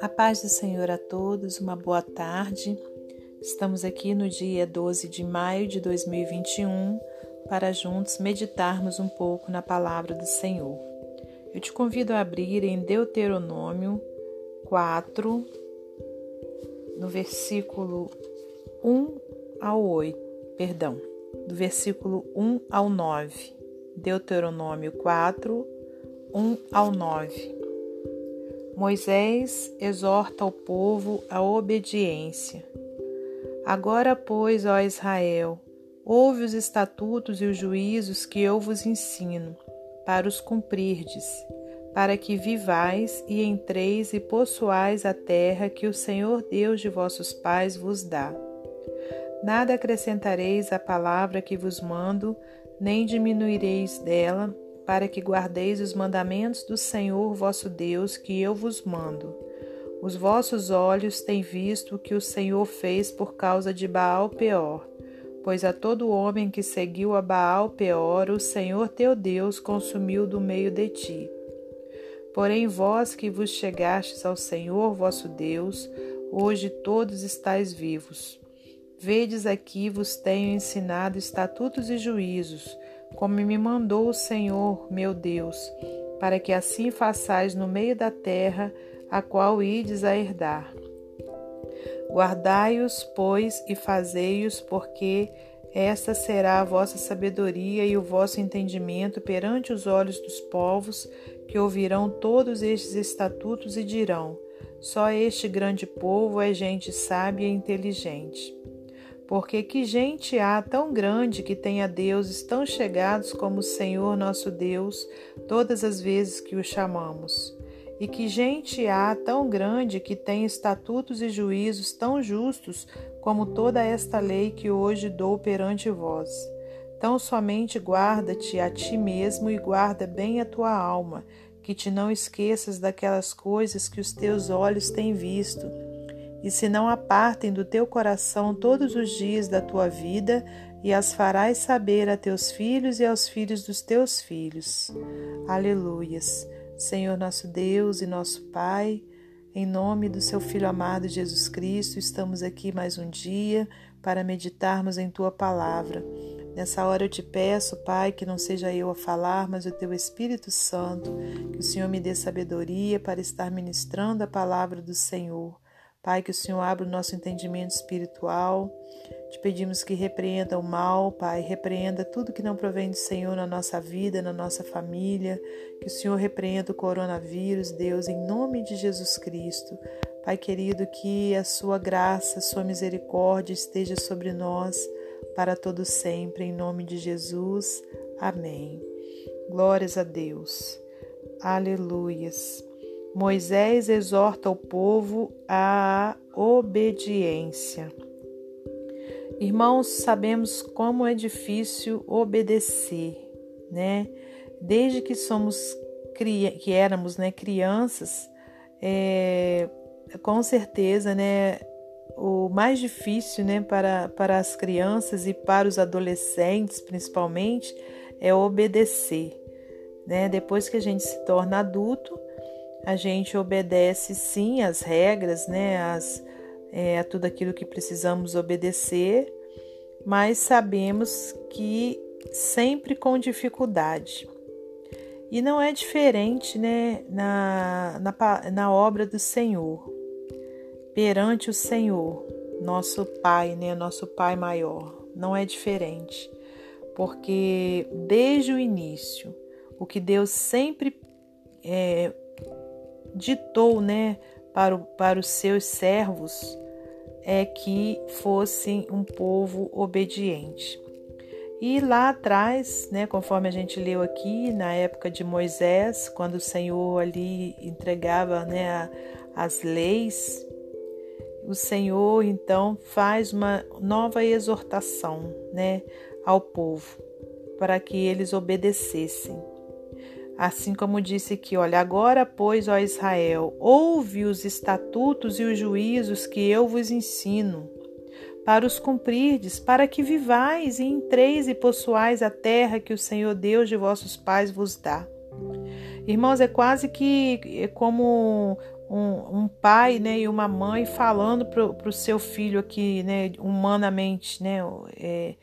A paz do Senhor a todos, uma boa tarde. Estamos aqui no dia 12 de maio de 2021 para juntos meditarmos um pouco na palavra do Senhor. Eu te convido a abrir em Deuteronômio 4, no versículo 1 ao 8, perdão, do versículo 1 ao 9. Deuteronômio 4, 1 ao 9. Moisés exorta o povo à obediência. Agora, pois, ó Israel, ouve os estatutos e os juízos que eu vos ensino, para os cumprirdes, para que vivais e entreis e possuais a terra que o Senhor Deus de vossos pais vos dá. Nada acrescentareis à palavra que vos mando, nem diminuireis dela, para que guardeis os mandamentos do Senhor vosso Deus que eu vos mando. Os vossos olhos têm visto o que o Senhor fez por causa de Baal Peor, pois a todo homem que seguiu a Baal Peor, o Senhor teu Deus consumiu do meio de ti. Porém, vós que vos chegastes ao Senhor vosso Deus, hoje todos estáis vivos. Vedes aqui vos tenho ensinado estatutos e juízos, como me mandou o Senhor, meu Deus, para que assim façais no meio da terra, a qual ides a herdar. Guardai-os, pois, e fazei-os, porque esta será a vossa sabedoria e o vosso entendimento perante os olhos dos povos, que ouvirão todos estes estatutos e dirão: Só este grande povo é gente sábia e inteligente. Porque que gente há tão grande que tenha deuses tão chegados como o Senhor nosso Deus, todas as vezes que o chamamos? E que gente há tão grande que tenha estatutos e juízos tão justos como toda esta lei que hoje dou perante vós? Tão somente guarda-te a ti mesmo e guarda bem a tua alma, que te não esqueças daquelas coisas que os teus olhos têm visto e se não apartem do teu coração todos os dias da tua vida, e as farás saber a teus filhos e aos filhos dos teus filhos. Aleluias. Senhor nosso Deus e nosso Pai, em nome do seu Filho amado Jesus Cristo, estamos aqui mais um dia para meditarmos em tua palavra. Nessa hora eu te peço, Pai, que não seja eu a falar, mas o teu Espírito Santo, que o Senhor me dê sabedoria para estar ministrando a palavra do Senhor. Pai, que o Senhor abra o nosso entendimento espiritual. Te pedimos que repreenda o mal, Pai, repreenda tudo que não provém do Senhor na nossa vida, na nossa família. Que o Senhor repreenda o coronavírus, Deus, em nome de Jesus Cristo. Pai querido, que a sua graça, a sua misericórdia esteja sobre nós para todo sempre, em nome de Jesus. Amém. Glórias a Deus. Aleluias. Moisés exorta o povo à obediência. Irmãos, sabemos como é difícil obedecer, né? Desde que somos que éramos, né, crianças, é, com certeza, né, o mais difícil, né, para, para as crianças e para os adolescentes, principalmente, é obedecer, né? Depois que a gente se torna adulto, a gente obedece sim às regras, né, é, a tudo aquilo que precisamos obedecer, mas sabemos que sempre com dificuldade. E não é diferente né, na, na, na obra do Senhor, perante o Senhor, nosso Pai, né, nosso Pai maior. Não é diferente, porque desde o início, o que Deus sempre é, ditou né, para, para os seus servos é que fossem um povo obediente. E lá atrás, né, conforme a gente leu aqui, na época de Moisés, quando o Senhor ali entregava né, a, as leis, o Senhor então faz uma nova exortação né, ao povo para que eles obedecessem. Assim como disse que, olha, agora, pois, ó Israel, ouve os estatutos e os juízos que eu vos ensino, para os cumprirdes, para que vivais e entreis e possuais a terra que o Senhor Deus de vossos pais vos dá. Irmãos, é quase que é como um, um, pai né, e uma mãe falando para o seu filho aqui, né, humanamente, né, é,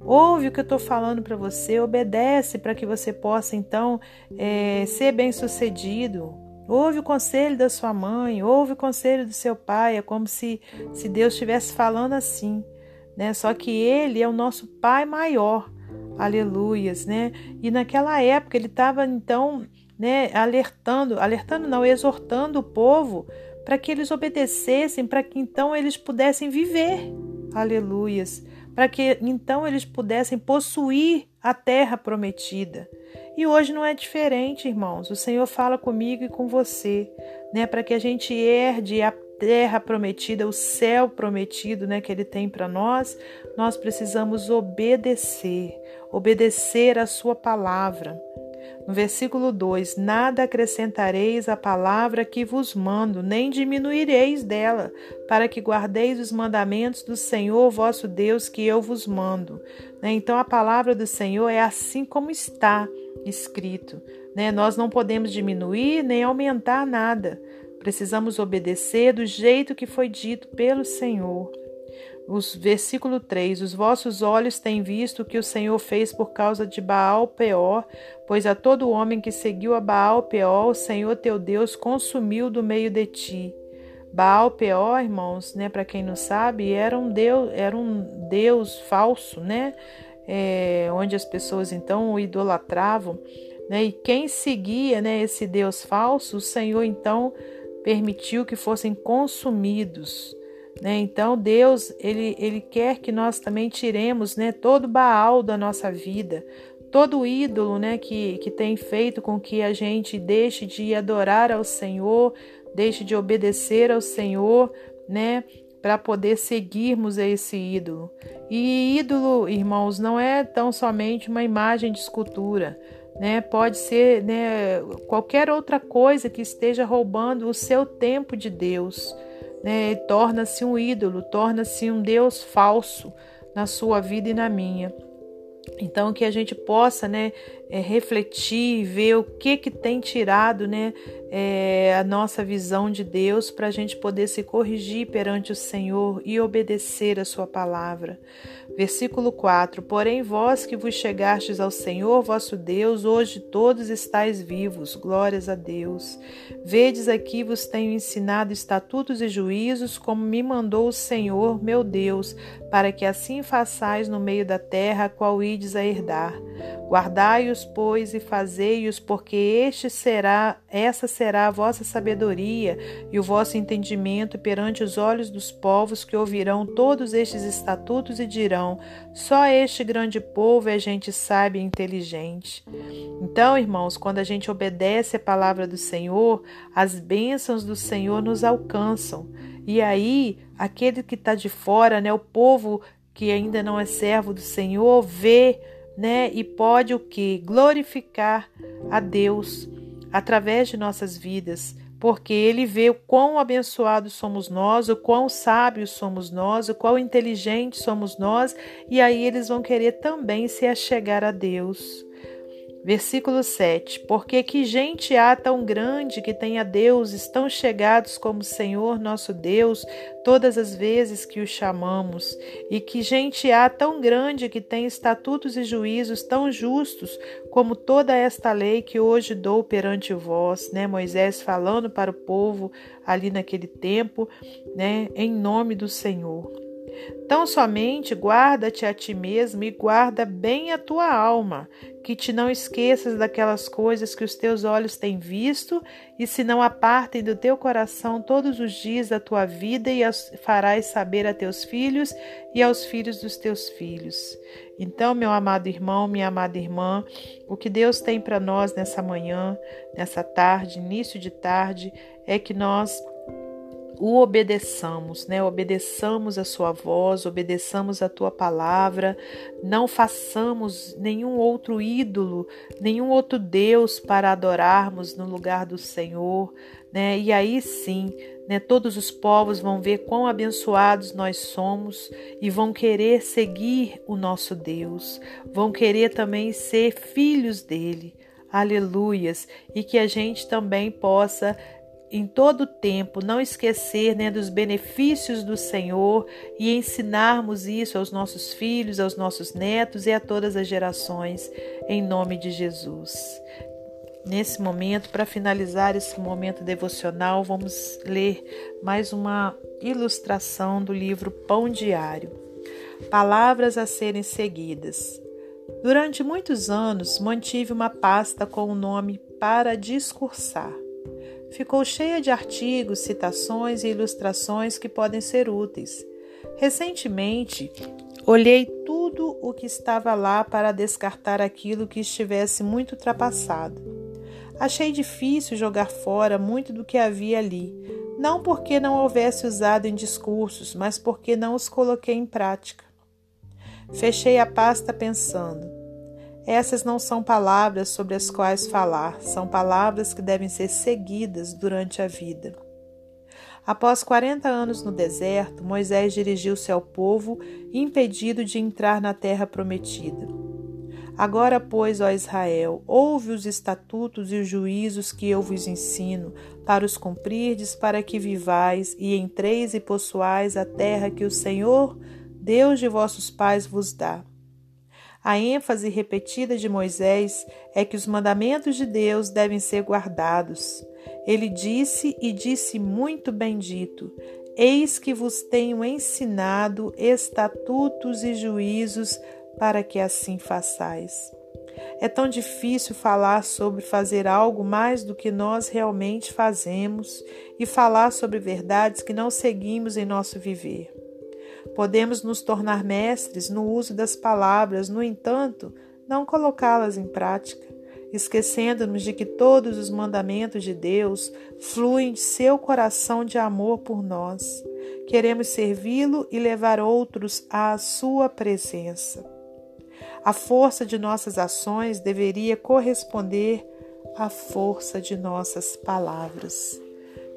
ouve o que eu estou falando para você, obedece para que você possa então é, ser bem sucedido. Ouve o conselho da sua mãe, ouve o conselho do seu pai, é como se, se Deus estivesse falando assim, né? Só que ele é o nosso pai maior, aleluias, né? E naquela época ele estava então, né, alertando, alertando não, exortando o povo para que eles obedecessem, para que então eles pudessem viver, aleluias, para que então eles pudessem possuir a terra prometida. E hoje não é diferente, irmãos. O Senhor fala comigo e com você, né, para que a gente herde a terra prometida, o céu prometido, né, que ele tem para nós, nós precisamos obedecer, obedecer a sua palavra. No versículo 2: Nada acrescentareis à palavra que vos mando, nem diminuireis dela, para que guardeis os mandamentos do Senhor vosso Deus que eu vos mando. Né? Então a palavra do Senhor é assim como está escrito. Né? Nós não podemos diminuir nem aumentar nada. Precisamos obedecer do jeito que foi dito pelo Senhor. Os, versículo 3: Os vossos olhos têm visto o que o Senhor fez por causa de Baal Peor, pois a todo homem que seguiu a Baal Peor, o Senhor teu Deus consumiu do meio de ti. Baal Peor, irmãos, né, para quem não sabe, era um deus, era um deus falso, né? é, onde as pessoas então o idolatravam, né? E quem seguia, né, esse Deus falso, o Senhor então permitiu que fossem consumidos. Né? Então Deus ele, ele quer que nós também tiremos né, todo Baal da nossa vida, todo ídolo né, que, que tem feito com que a gente deixe de adorar ao Senhor, deixe de obedecer ao Senhor, né? para poder seguirmos esse ídolo. E ídolo, irmãos, não é tão somente uma imagem de escultura, né? Pode ser né, qualquer outra coisa que esteja roubando o seu tempo de Deus, né? Torna-se um ídolo, torna-se um Deus falso na sua vida e na minha. Então que a gente possa, né, é, refletir, ver o que que tem tirado, né, é, a nossa visão de Deus para a gente poder se corrigir perante o Senhor e obedecer a Sua palavra. Versículo 4: Porém, vós que vos chegastes ao Senhor vosso Deus, hoje todos estáis vivos, glórias a Deus. Vedes aqui vos tenho ensinado estatutos e juízos, como me mandou o Senhor, meu Deus, para que assim façais no meio da terra, qual ides a herdar. Guardai-os, pois, e fazei-os, porque este será, essa será a vossa sabedoria e o vosso entendimento perante os olhos dos povos que ouvirão todos estes estatutos e dirão: só este grande povo é gente sábia e inteligente. Então, irmãos, quando a gente obedece a palavra do Senhor, as bênçãos do Senhor nos alcançam. E aí, aquele que está de fora, né, o povo que ainda não é servo do Senhor, vê né? E pode o que? Glorificar a Deus através de nossas vidas, porque ele vê o quão abençoados somos nós, o quão sábios somos nós, o quão inteligentes somos nós, e aí eles vão querer também se achegar a Deus. Versículo 7: Porque que gente há tão grande que tenha deuses tão chegados como o Senhor nosso Deus, todas as vezes que o chamamos, e que gente há tão grande que tem estatutos e juízos tão justos como toda esta lei que hoje dou perante vós, né? Moisés falando para o povo ali naquele tempo, né? Em nome do Senhor. Tão somente guarda-te a ti mesmo e guarda bem a tua alma, que te não esqueças daquelas coisas que os teus olhos têm visto, e se não apartem do teu coração todos os dias da tua vida, e as farás saber a teus filhos e aos filhos dos teus filhos. Então, meu amado irmão, minha amada irmã, o que Deus tem para nós nessa manhã, nessa tarde, início de tarde, é que nós o obedeçamos, né? Obedeçamos a sua voz, obedeçamos a tua palavra, não façamos nenhum outro ídolo, nenhum outro Deus para adorarmos no lugar do Senhor, né? E aí sim, né, todos os povos vão ver quão abençoados nós somos e vão querer seguir o nosso Deus, vão querer também ser filhos dele. Aleluias! E que a gente também possa em todo tempo não esquecer né, dos benefícios do Senhor e ensinarmos isso aos nossos filhos, aos nossos netos e a todas as gerações, em nome de Jesus. Nesse momento, para finalizar esse momento devocional, vamos ler mais uma ilustração do livro Pão Diário. Palavras a serem seguidas. Durante muitos anos, mantive uma pasta com o nome Para Discursar ficou cheia de artigos, citações e ilustrações que podem ser úteis. Recentemente, olhei tudo o que estava lá para descartar aquilo que estivesse muito ultrapassado. Achei difícil jogar fora muito do que havia ali, não porque não houvesse usado em discursos, mas porque não os coloquei em prática. Fechei a pasta pensando: essas não são palavras sobre as quais falar, são palavras que devem ser seguidas durante a vida. Após 40 anos no deserto, Moisés dirigiu-se ao povo, impedido de entrar na terra prometida. Agora, pois, ó Israel, ouve os estatutos e os juízos que eu vos ensino, para os cumprirdes, para que vivais e entreis e possuais a terra que o Senhor, Deus de vossos pais, vos dá. A ênfase repetida de Moisés é que os mandamentos de Deus devem ser guardados. Ele disse e disse muito bendito: Eis que vos tenho ensinado estatutos e juízos para que assim façais. É tão difícil falar sobre fazer algo mais do que nós realmente fazemos e falar sobre verdades que não seguimos em nosso viver. Podemos nos tornar mestres no uso das palavras, no entanto, não colocá-las em prática, esquecendo-nos de que todos os mandamentos de Deus fluem de seu coração de amor por nós. Queremos servi-lo e levar outros à sua presença. A força de nossas ações deveria corresponder à força de nossas palavras.